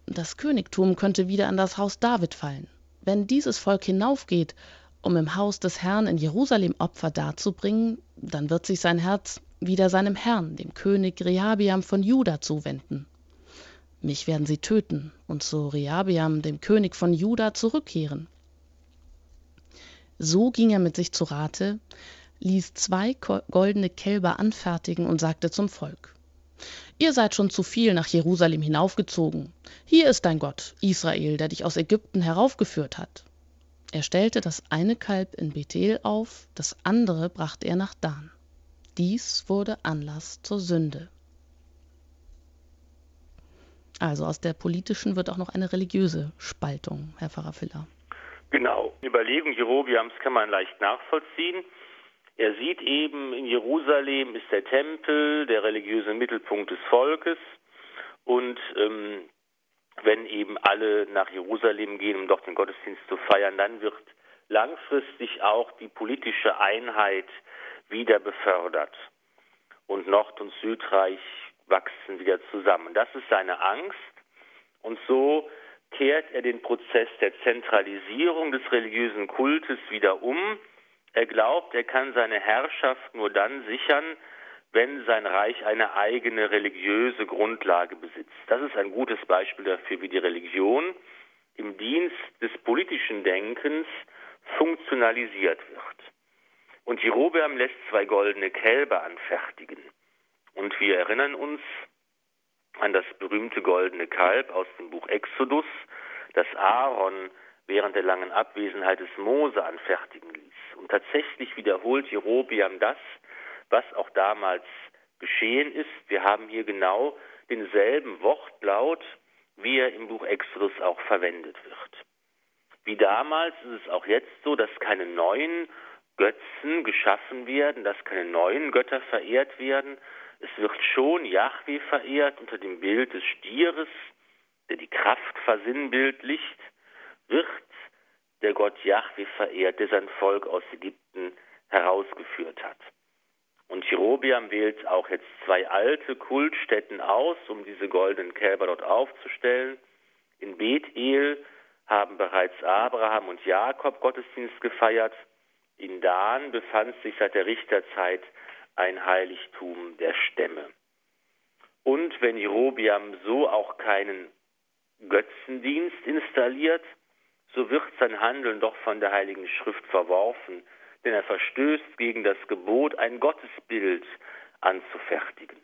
[SPEAKER 1] das Königtum könnte wieder an das Haus David fallen. Wenn dieses Volk hinaufgeht, um im Haus des Herrn in Jerusalem Opfer darzubringen, dann wird sich sein Herz wieder seinem Herrn, dem König Rehabiam von Juda, zuwenden. Mich werden sie töten und zu Rehabiam, dem König von Juda, zurückkehren. So ging er mit sich zu Rate, ließ zwei goldene Kälber anfertigen und sagte zum Volk Ihr seid schon zu viel nach Jerusalem hinaufgezogen. Hier ist dein Gott, Israel, der dich aus Ägypten heraufgeführt hat. Er stellte das eine Kalb in Bethel auf, das andere brachte er nach Dan. Dies wurde Anlass zur Sünde. Also aus der politischen wird auch noch eine religiöse Spaltung, Herr Pfarrer Filler.
[SPEAKER 2] Genau. Überlegung Jerobiams kann man leicht nachvollziehen. Er sieht eben, in Jerusalem ist der Tempel, der religiöse Mittelpunkt des Volkes. Und ähm, wenn eben alle nach Jerusalem gehen, um dort den Gottesdienst zu feiern, dann wird langfristig auch die politische Einheit wieder befördert. Und Nord- und Südreich wachsen wieder zusammen. Das ist seine Angst. Und so kehrt er den Prozess der Zentralisierung des religiösen Kultes wieder um. Er glaubt, er kann seine Herrschaft nur dann sichern, wenn sein Reich eine eigene religiöse Grundlage besitzt. Das ist ein gutes Beispiel dafür, wie die Religion im Dienst des politischen Denkens funktionalisiert wird. Und Jerobeam lässt zwei goldene Kälber anfertigen. Und wir erinnern uns an das berühmte goldene Kalb aus dem Buch Exodus, das Aaron während der langen Abwesenheit des Mose anfertigen ließ. Und tatsächlich wiederholt Jerobiam das, was auch damals geschehen ist. Wir haben hier genau denselben Wortlaut, wie er im Buch Exodus auch verwendet wird. Wie damals ist es auch jetzt so, dass keine neuen Götzen geschaffen werden, dass keine neuen Götter verehrt werden, es wird schon Yahweh verehrt unter dem Bild des Stieres, der die Kraft versinnbildlicht, wird der Gott Yahweh verehrt, der sein Volk aus Ägypten herausgeführt hat. Und Jerobiam wählt auch jetzt zwei alte Kultstätten aus, um diese goldenen Kälber dort aufzustellen. In Bethel haben bereits Abraham und Jakob Gottesdienst gefeiert. In Dan befand sich seit der Richterzeit ein Heiligtum der Stämme. Und wenn Jerobiam so auch keinen Götzendienst installiert, so wird sein Handeln doch von der Heiligen Schrift verworfen, denn er verstößt gegen das Gebot, ein Gottesbild anzufertigen.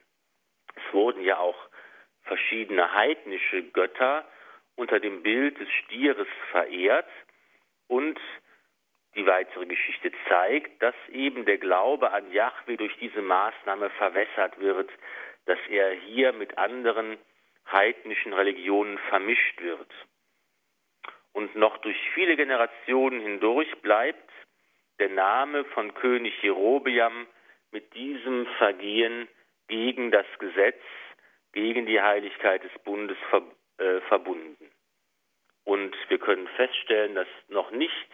[SPEAKER 2] Es wurden ja auch verschiedene heidnische Götter unter dem Bild des Stieres verehrt und die weitere Geschichte zeigt, dass eben der Glaube an Yahweh durch diese Maßnahme verwässert wird, dass er hier mit anderen heidnischen Religionen vermischt wird. Und noch durch viele Generationen hindurch bleibt der Name von König Jerobeam mit diesem Vergehen gegen das Gesetz, gegen die Heiligkeit des Bundes äh, verbunden. Und wir können feststellen, dass noch nicht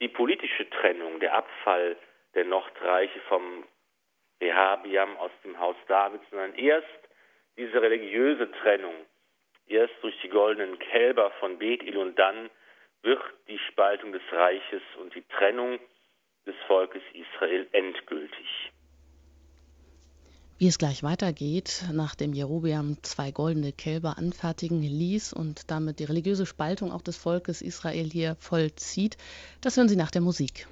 [SPEAKER 2] die politische Trennung, der Abfall der Nordreiche vom Rehabiam aus dem Haus Davids, sondern erst diese religiöse Trennung, erst durch die goldenen Kälber von Bethel und dann wird die Spaltung des Reiches und die Trennung des Volkes Israel endgültig.
[SPEAKER 1] Wie es gleich weitergeht, nachdem Jerobeam zwei goldene Kälber anfertigen ließ und damit die religiöse Spaltung auch des Volkes Israel hier vollzieht, das hören Sie nach der Musik.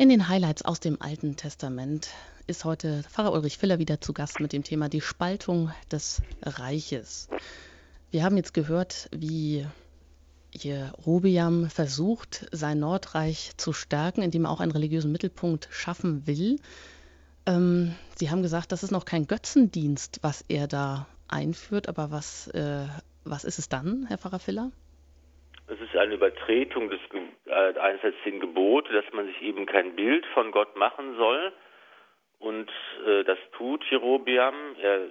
[SPEAKER 1] In den Highlights aus dem Alten Testament ist heute Pfarrer Ulrich Filler wieder zu Gast mit dem Thema die Spaltung des Reiches. Wir haben jetzt gehört, wie Jerobeam versucht, sein Nordreich zu stärken, indem er auch einen religiösen Mittelpunkt schaffen will. Ähm, Sie haben gesagt, das ist noch kein Götzendienst, was er da einführt, aber was, äh, was ist es dann, Herr Pfarrer Filler?
[SPEAKER 2] Es ist eine Übertretung des äh, einerseits den Gebote, dass man sich eben kein Bild von Gott machen soll. Und äh, das tut Jerobeam. Er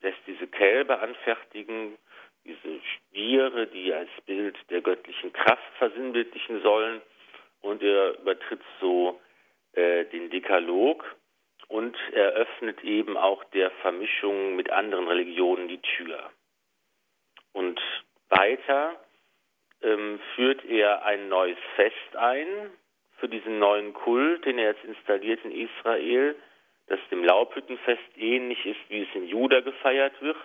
[SPEAKER 2] lässt diese Kälber anfertigen, diese Stiere, die als Bild der göttlichen Kraft versinnbildlichen sollen. Und er übertritt so äh, den Dekalog und er öffnet eben auch der Vermischung mit anderen Religionen die Tür. Und weiter ähm, führt er ein neues Fest ein für diesen neuen Kult, den er jetzt installiert in Israel, das dem Laubhüttenfest ähnlich ist, wie es in Juda gefeiert wird.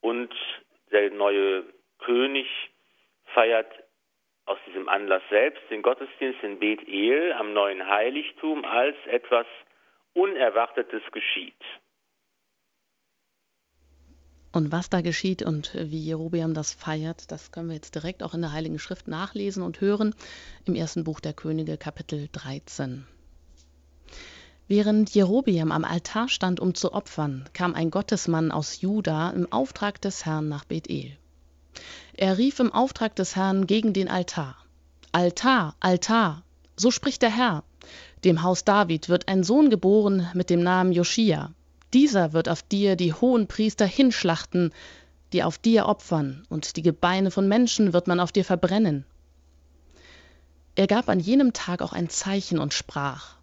[SPEAKER 2] Und der neue König feiert aus diesem Anlass selbst den Gottesdienst in Bethel am neuen Heiligtum als etwas Unerwartetes geschieht.
[SPEAKER 1] Und was da geschieht und wie Jerobeam das feiert, das können wir jetzt direkt auch in der Heiligen Schrift nachlesen und hören im ersten Buch der Könige, Kapitel 13. Während Jerobeam am Altar stand, um zu opfern, kam ein Gottesmann aus Juda im Auftrag des Herrn nach Bethel. Er rief im Auftrag des Herrn gegen den Altar. Altar, Altar, so spricht der Herr. Dem Haus David wird ein Sohn geboren mit dem Namen Joschia. Dieser wird auf dir die hohen Priester hinschlachten, die auf dir opfern, und die Gebeine von Menschen wird man auf dir verbrennen. Er gab an jenem Tag auch ein Zeichen und sprach,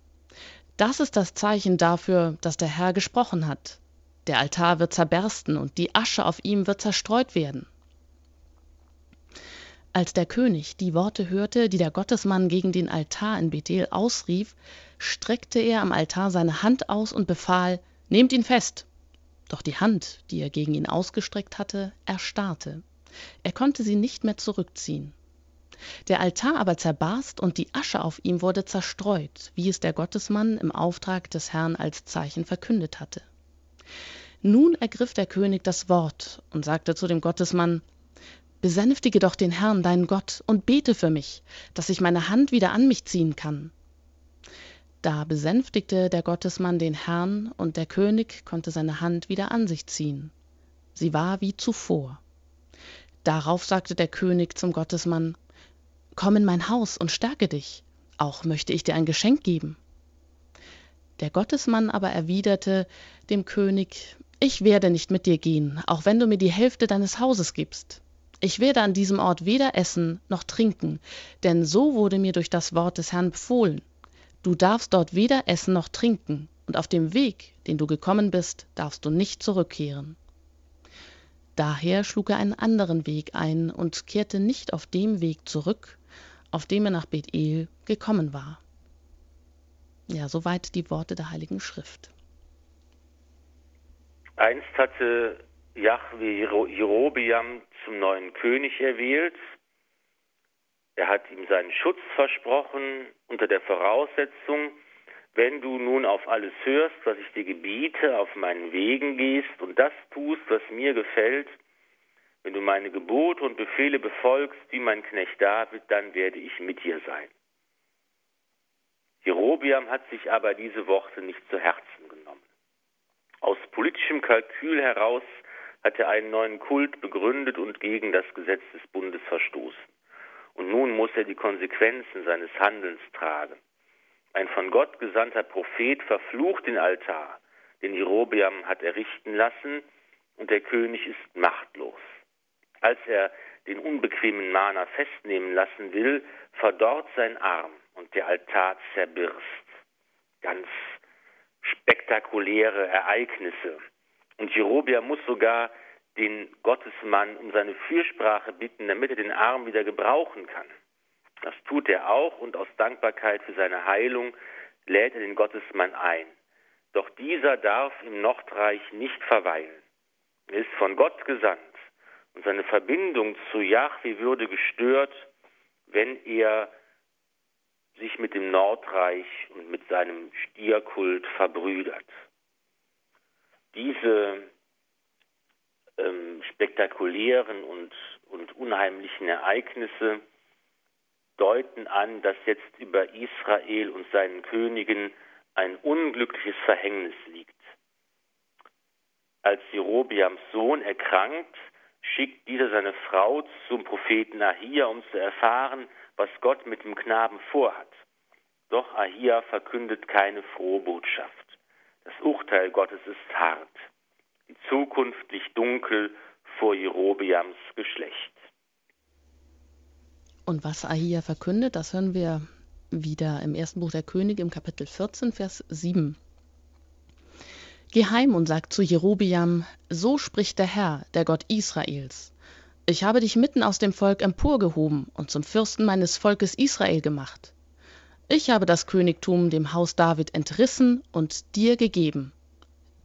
[SPEAKER 1] das ist das Zeichen dafür, dass der Herr gesprochen hat. Der Altar wird zerbersten und die Asche auf ihm wird zerstreut werden. Als der König die Worte hörte, die der Gottesmann gegen den Altar in Bethel ausrief, streckte er am Altar seine Hand aus und befahl, Nehmt ihn fest! Doch die Hand, die er gegen ihn ausgestreckt hatte, erstarrte. Er konnte sie nicht mehr zurückziehen. Der Altar aber zerbarst und die Asche auf ihm wurde zerstreut, wie es der Gottesmann im Auftrag des Herrn als Zeichen verkündet hatte. Nun ergriff der König das Wort und sagte zu dem Gottesmann Besänftige doch den Herrn, deinen Gott, und bete für mich, dass ich meine Hand wieder an mich ziehen kann. Da besänftigte der Gottesmann den Herrn, und der König konnte seine Hand wieder an sich ziehen. Sie war wie zuvor. Darauf sagte der König zum Gottesmann Komm in mein Haus und stärke dich, auch möchte ich dir ein Geschenk geben. Der Gottesmann aber erwiderte dem König Ich werde nicht mit dir gehen, auch wenn du mir die Hälfte deines Hauses gibst. Ich werde an diesem Ort weder essen noch trinken, denn so wurde mir durch das Wort des Herrn befohlen. Du darfst dort weder essen noch trinken, und auf dem Weg, den du gekommen bist, darfst du nicht zurückkehren. Daher schlug er einen anderen Weg ein und kehrte nicht auf dem Weg zurück, auf dem er nach Bethel gekommen war. Ja, soweit die Worte der Heiligen Schrift.
[SPEAKER 2] Einst hatte Jahwe Jerobiam zum neuen König erwählt. Er hat ihm seinen Schutz versprochen unter der Voraussetzung, wenn du nun auf alles hörst, was ich dir gebiete, auf meinen Wegen gehst und das tust, was mir gefällt, wenn du meine Gebote und Befehle befolgst, wie mein Knecht David, dann werde ich mit dir sein. Jerobiam hat sich aber diese Worte nicht zu Herzen genommen. Aus politischem Kalkül heraus hat er einen neuen Kult begründet und gegen das Gesetz des Bundes verstoßen. Und nun muss er die Konsequenzen seines Handelns tragen. Ein von Gott gesandter Prophet verflucht den Altar, den Jerobeam hat errichten lassen, und der König ist machtlos. Als er den unbequemen Mahner festnehmen lassen will, verdorrt sein Arm und der Altar zerbirst. Ganz spektakuläre Ereignisse. Und Jerobeam muss sogar den Gottesmann um seine Fürsprache bitten, damit er den Arm wieder gebrauchen kann. Das tut er auch und aus Dankbarkeit für seine Heilung lädt er den Gottesmann ein. Doch dieser darf im Nordreich nicht verweilen. Er ist von Gott gesandt und seine Verbindung zu Yahweh würde gestört, wenn er sich mit dem Nordreich und mit seinem Stierkult verbrüdert diese ähm, spektakulären und, und unheimlichen Ereignisse deuten an, dass jetzt über Israel und seinen Königen ein unglückliches Verhängnis liegt. Als Jerobiams Sohn erkrankt, schickt dieser seine Frau zum Propheten Ahia, um zu erfahren, was Gott mit dem Knaben vorhat. Doch Ahia verkündet keine frohe Botschaft. Das Urteil Gottes ist hart. Liegt dunkel vor Jerobeams Geschlecht.
[SPEAKER 1] Und was Ahia verkündet, das hören wir wieder im ersten Buch der Könige im Kapitel 14, Vers 7. Geh heim und sag zu Jerobeam, so spricht der Herr, der Gott Israels. Ich habe dich mitten aus dem Volk emporgehoben und zum Fürsten meines Volkes Israel gemacht. Ich habe das Königtum dem Haus David entrissen und dir gegeben.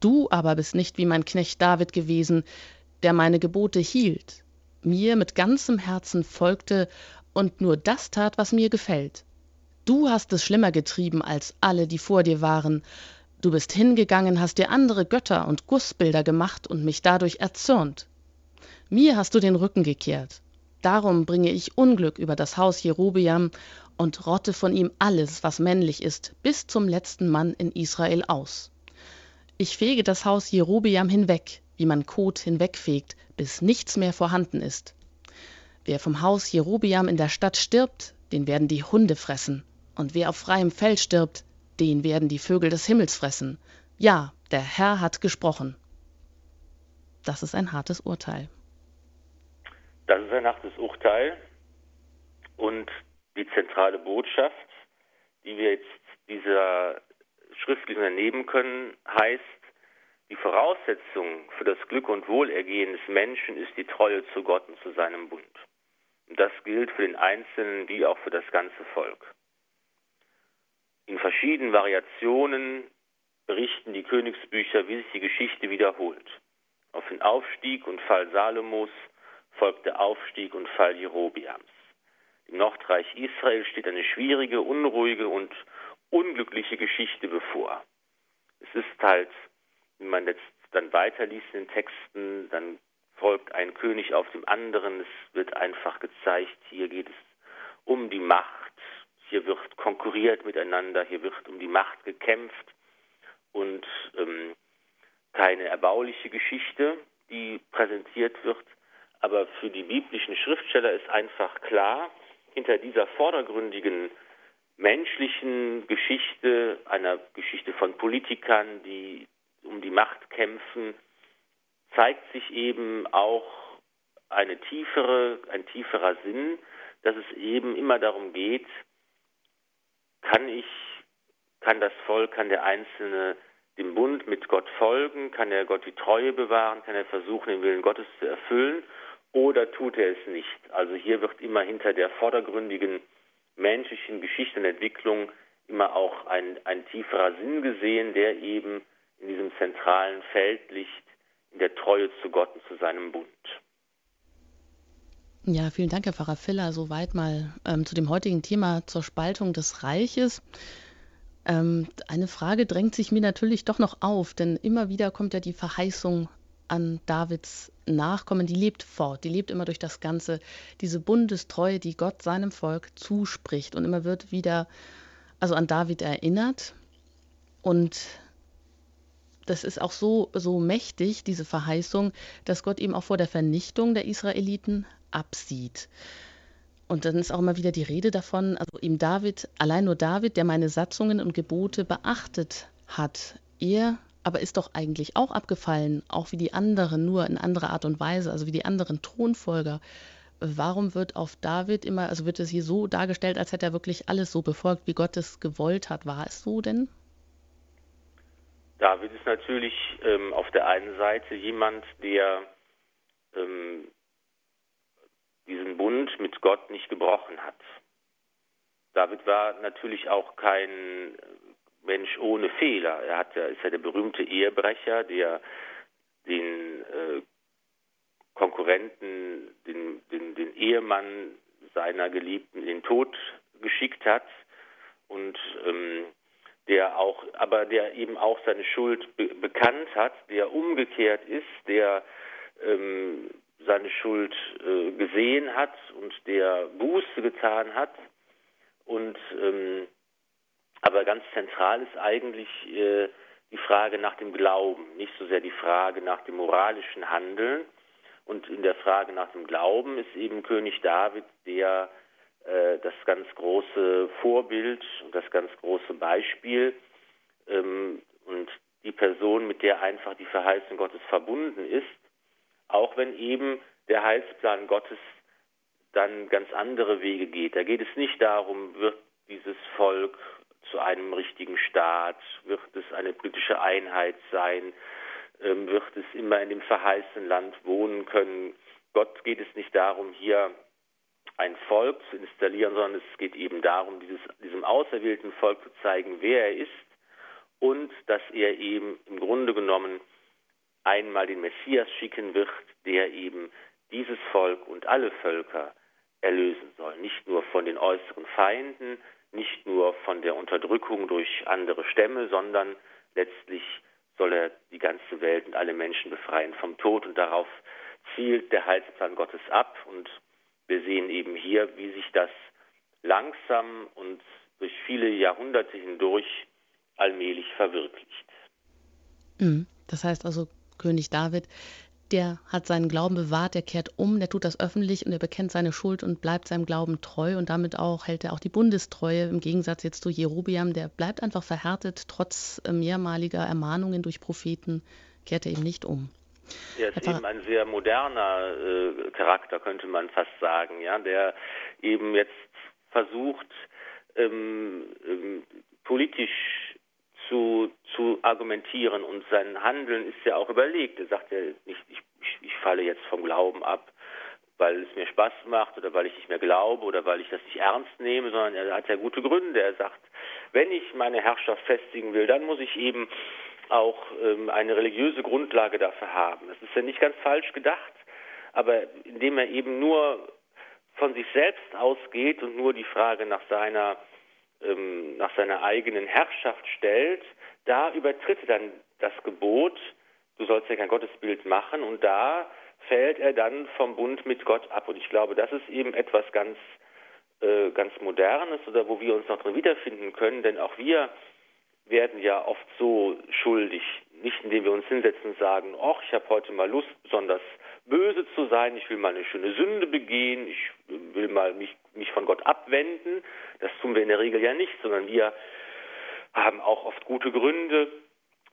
[SPEAKER 1] Du aber bist nicht wie mein Knecht David gewesen, der meine Gebote hielt, mir mit ganzem Herzen folgte und nur das tat, was mir gefällt. Du hast es schlimmer getrieben als alle, die vor dir waren. Du bist hingegangen, hast dir andere Götter und Gussbilder gemacht und mich dadurch erzürnt. Mir hast du den Rücken gekehrt. Darum bringe ich Unglück über das Haus Jerobeam und rotte von ihm alles, was männlich ist, bis zum letzten Mann in Israel aus. Ich fege das Haus Jerobeam hinweg, wie man Kot hinwegfegt, bis nichts mehr vorhanden ist. Wer vom Haus Jerobeam in der Stadt stirbt, den werden die Hunde fressen, und wer auf freiem Feld stirbt, den werden die Vögel des Himmels fressen. Ja, der Herr hat gesprochen. Das ist ein hartes Urteil.
[SPEAKER 2] Das ist ein hartes Urteil. Und die zentrale Botschaft, die wir jetzt dieser schriftlichen entnehmen können, heißt, die Voraussetzung für das Glück und Wohlergehen des Menschen ist die Treue zu Gott und zu seinem Bund. Und das gilt für den Einzelnen wie auch für das ganze Volk. In verschiedenen Variationen berichten die Königsbücher, wie sich die Geschichte wiederholt. Auf den Aufstieg und Fall Salomos folgt der Aufstieg und Fall Jerobiams. Im Nordreich Israel steht eine schwierige, unruhige und unglückliche Geschichte bevor. Es ist halt, wenn man jetzt dann weiterliest in den Texten, dann folgt ein König auf dem anderen. Es wird einfach gezeigt, hier geht es um die Macht, hier wird konkurriert miteinander, hier wird um die Macht gekämpft und ähm, keine erbauliche Geschichte, die präsentiert wird. Aber für die biblischen Schriftsteller ist einfach klar, hinter dieser vordergründigen menschlichen Geschichte, einer Geschichte von Politikern, die um die Macht kämpfen, zeigt sich eben auch eine tiefere, ein tieferer Sinn, dass es eben immer darum geht, kann ich, kann das Volk, kann der Einzelne dem Bund mit Gott folgen, kann er Gott die Treue bewahren, kann er versuchen, den Willen Gottes zu erfüllen oder tut er es nicht? Also hier wird immer hinter der vordergründigen menschlichen Geschichte und Entwicklung immer auch ein, ein tieferer Sinn gesehen, der eben in diesem zentralen Feld liegt, in der Treue zu Gott und zu seinem Bund.
[SPEAKER 1] Ja, vielen Dank, Herr Pfarrer Filler. Soweit mal ähm, zu dem heutigen Thema zur Spaltung des Reiches. Ähm, eine Frage drängt sich mir natürlich doch noch auf, denn immer wieder kommt ja die Verheißung an Davids Nachkommen, die lebt fort, die lebt immer durch das Ganze, diese Bundestreue, die Gott seinem Volk zuspricht und immer wird wieder also an David erinnert. Und das ist auch so, so mächtig, diese Verheißung, dass Gott eben auch vor der Vernichtung der Israeliten absieht. Und dann ist auch immer wieder die Rede davon, also ihm David, allein nur David, der meine Satzungen und Gebote beachtet hat, er aber ist doch eigentlich auch abgefallen, auch wie die anderen, nur in anderer Art und Weise, also wie die anderen Thronfolger. Warum wird auf David immer, also wird es hier so dargestellt, als hätte er wirklich alles so befolgt, wie Gott es gewollt hat? War es so denn?
[SPEAKER 2] David ist natürlich ähm, auf der einen Seite jemand, der ähm, diesen Bund mit Gott nicht gebrochen hat. David war natürlich auch kein Mensch ohne Fehler. Er hat ja, ist ja der berühmte Ehebrecher, der den äh, Konkurrenten, den, den, den Ehemann seiner Geliebten in den Tod geschickt hat und ähm, der auch, aber der eben auch seine Schuld be bekannt hat, der umgekehrt ist, der ähm, seine Schuld äh, gesehen hat und der Buße getan hat und ähm, aber ganz zentral ist eigentlich äh, die Frage nach dem Glauben, nicht so sehr die Frage nach dem moralischen Handeln. Und in der Frage nach dem Glauben ist eben König David der äh, das ganz große Vorbild und das ganz große Beispiel ähm, und die Person, mit der einfach die Verheißung Gottes verbunden ist, auch wenn eben der Heilsplan Gottes dann ganz andere Wege geht. Da geht es nicht darum, wird dieses Volk zu einem richtigen Staat? Wird es eine politische Einheit sein? Ähm, wird es immer in dem verheißenen Land wohnen können? Gott geht es nicht darum, hier ein Volk zu installieren, sondern es geht eben darum, dieses, diesem auserwählten Volk zu zeigen, wer er ist und dass er eben im Grunde genommen einmal den Messias schicken wird, der eben dieses Volk und alle Völker erlösen soll. Nicht nur von den äußeren Feinden, nicht nur von der Unterdrückung durch andere Stämme, sondern letztlich soll er die ganze Welt und alle Menschen befreien vom Tod und darauf zielt der Heilsplan Gottes ab und wir sehen eben hier, wie sich das langsam und durch viele Jahrhunderte hindurch allmählich verwirklicht.
[SPEAKER 1] Mhm. Das heißt also, König David der hat seinen Glauben bewahrt, der kehrt um, der tut das öffentlich und er bekennt seine Schuld und bleibt seinem Glauben treu und damit auch hält er auch die Bundestreue im Gegensatz jetzt zu Jerobiam, der bleibt einfach verhärtet, trotz äh, mehrmaliger Ermahnungen durch Propheten kehrt er eben nicht um.
[SPEAKER 2] Er ist eben ein sehr moderner äh, Charakter, könnte man fast sagen, ja, der eben jetzt versucht, ähm, ähm, politisch zu, zu argumentieren und sein Handeln ist ja auch überlegt. Er sagt ja nicht, ich, ich, ich falle jetzt vom Glauben ab, weil es mir Spaß macht oder weil ich nicht mehr glaube oder weil ich das nicht ernst nehme, sondern er hat ja gute Gründe. Er sagt, wenn ich meine Herrschaft festigen will, dann muss ich eben auch ähm, eine religiöse Grundlage dafür haben. Das ist ja nicht ganz falsch gedacht, aber indem er eben nur von sich selbst ausgeht und nur die Frage nach seiner ähm, nach seiner eigenen Herrschaft stellt, da übertritt er dann das Gebot, du sollst ja kein Gottesbild machen und da fällt er dann vom Bund mit Gott ab. Und ich glaube, das ist eben etwas ganz, äh, ganz Modernes oder wo wir uns noch drin wiederfinden können, denn auch wir werden ja oft so schuldig, nicht indem wir uns hinsetzen und sagen, ach, ich habe heute mal Lust, besonders böse zu sein, ich will mal eine schöne Sünde begehen, ich will mal mich, mich von Gott abwenden. Das tun wir in der Regel ja nicht, sondern wir haben auch oft gute Gründe.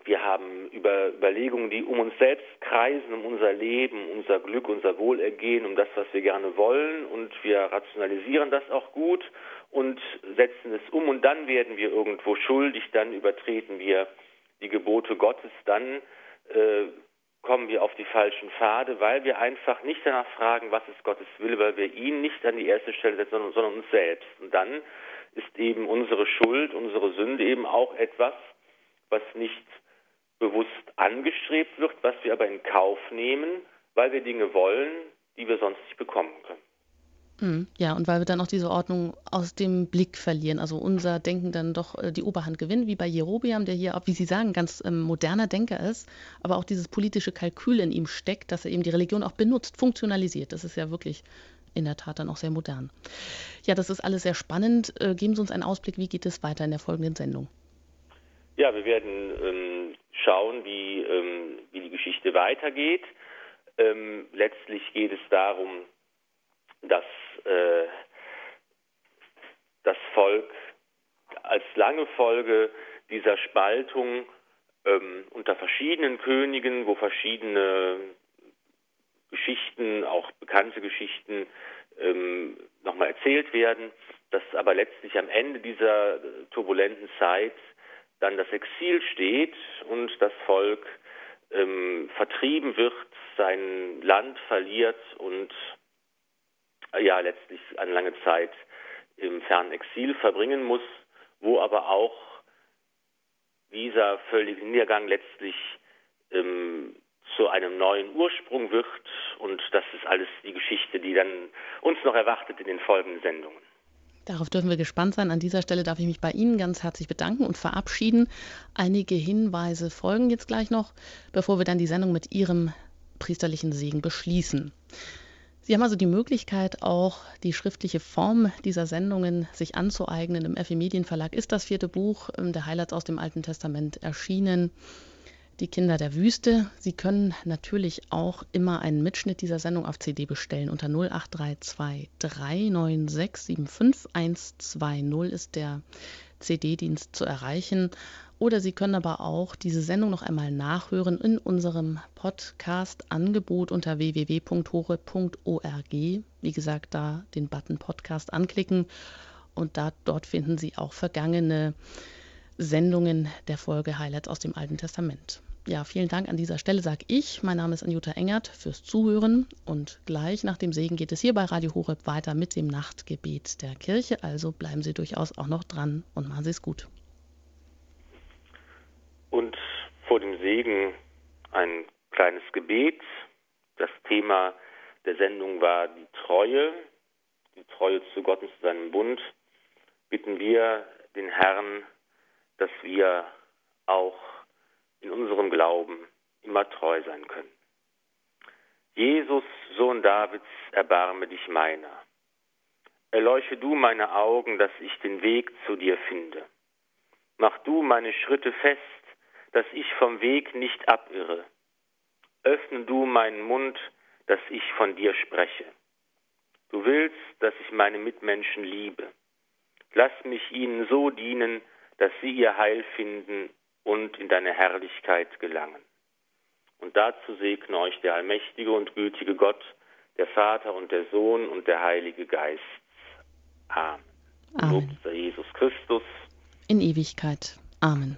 [SPEAKER 2] Wir haben über Überlegungen, die um uns selbst kreisen, um unser Leben, unser Glück, unser Wohlergehen, um das, was wir gerne wollen. Und wir rationalisieren das auch gut und setzen es um. Und dann werden wir irgendwo schuldig, dann übertreten wir die Gebote Gottes, dann äh, kommen wir auf die falschen Pfade, weil wir einfach nicht danach fragen, was ist Gottes Wille, weil wir ihn nicht an die erste Stelle setzen, sondern, sondern uns selbst. Und dann ist eben unsere Schuld, unsere Sünde eben auch etwas, was nicht bewusst angestrebt wird, was wir aber in Kauf nehmen, weil wir Dinge wollen, die wir sonst nicht bekommen können.
[SPEAKER 1] Mhm. Ja, und weil wir dann auch diese Ordnung aus dem Blick verlieren, also unser Denken dann doch äh, die Oberhand gewinnt, wie bei Jerobiam, der hier, wie Sie sagen, ganz ähm, moderner Denker ist, aber auch dieses politische Kalkül in ihm steckt, dass er eben die Religion auch benutzt, funktionalisiert. Das ist ja wirklich in der Tat dann auch sehr modern. Ja, das ist alles sehr spannend. Äh, geben Sie uns einen Ausblick, wie geht es weiter in der folgenden Sendung?
[SPEAKER 2] Ja, wir werden ähm, schauen, wie, ähm, wie die Geschichte weitergeht. Ähm, letztlich geht es darum, dass äh, das Volk als lange Folge dieser Spaltung ähm, unter verschiedenen Königen, wo verschiedene Geschichten, auch bekannte Geschichten, ähm, nochmal erzählt werden, dass aber letztlich am Ende dieser turbulenten Zeit dann das Exil steht und das Volk ähm, vertrieben wird, sein Land verliert und ja letztlich eine lange Zeit im fernen Exil verbringen muss, wo aber auch dieser völlige Niedergang letztlich ähm, zu einem neuen Ursprung wird. Und das ist alles die Geschichte, die dann uns noch erwartet in den folgenden Sendungen.
[SPEAKER 1] Darauf dürfen wir gespannt sein. An dieser Stelle darf ich mich bei Ihnen ganz herzlich bedanken und verabschieden. Einige Hinweise folgen jetzt gleich noch, bevor wir dann die Sendung mit Ihrem priesterlichen Segen beschließen. Sie haben also die Möglichkeit, auch die schriftliche Form dieser Sendungen sich anzueignen. Im FE Medienverlag ist das vierte Buch ähm, der Highlights aus dem Alten Testament erschienen. Die Kinder der Wüste. Sie können natürlich auch immer einen Mitschnitt dieser Sendung auf CD bestellen. Unter 08323 396 ist der CD-Dienst zu erreichen. Oder Sie können aber auch diese Sendung noch einmal nachhören in unserem Podcast-Angebot unter www.hore.org. Wie gesagt, da den Button Podcast anklicken und da, dort finden Sie auch vergangene Sendungen der Folge Highlights aus dem Alten Testament. Ja, vielen Dank an dieser Stelle, sage ich. Mein Name ist Anjuta Engert fürs Zuhören und gleich nach dem Segen geht es hier bei Radio Horeb weiter mit dem Nachtgebet der Kirche. Also bleiben Sie durchaus auch noch dran und machen Sie es gut.
[SPEAKER 2] Und vor dem Segen ein kleines Gebet. Das Thema der Sendung war die Treue, die Treue zu Gott und zu seinem Bund. Bitten wir den Herrn, dass wir auch in unserem Glauben immer treu sein können. Jesus, Sohn Davids, erbarme dich meiner. Erleuche du meine Augen, dass ich den Weg zu dir finde. Mach du meine Schritte fest, dass ich vom Weg nicht abirre. Öffne du meinen Mund, dass ich von dir spreche. Du willst, dass ich meine Mitmenschen liebe. Lass mich ihnen so dienen, dass sie ihr Heil finden und in deine Herrlichkeit gelangen. Und dazu segne euch der allmächtige und gütige Gott, der Vater und der Sohn und der Heilige Geist. Amen.
[SPEAKER 1] Amen.
[SPEAKER 2] Lob sei Jesus Christus.
[SPEAKER 1] In Ewigkeit. Amen.